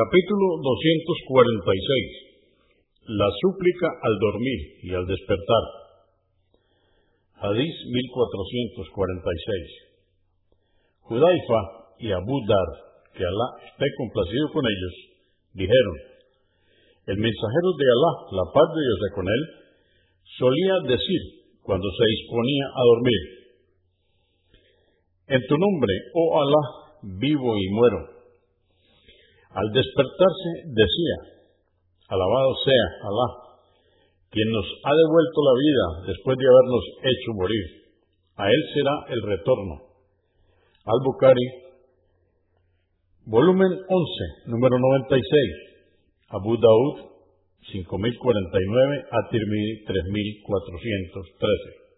Capítulo 246. La súplica al dormir y al despertar. Hadís 1446. Judaifa y Abu Dar, que Alá esté complacido con ellos, dijeron, el mensajero de Alá, la paz de Dios con él, solía decir cuando se disponía a dormir, en tu nombre, oh Alá, vivo y muero al despertarse decía, alabado sea Alá, quien nos ha devuelto la vida después de habernos hecho morir. A él será el retorno. Al-Bukhari, volumen 11, número 96. Abu Daud, 5049, At-Tirmidhi, 3413.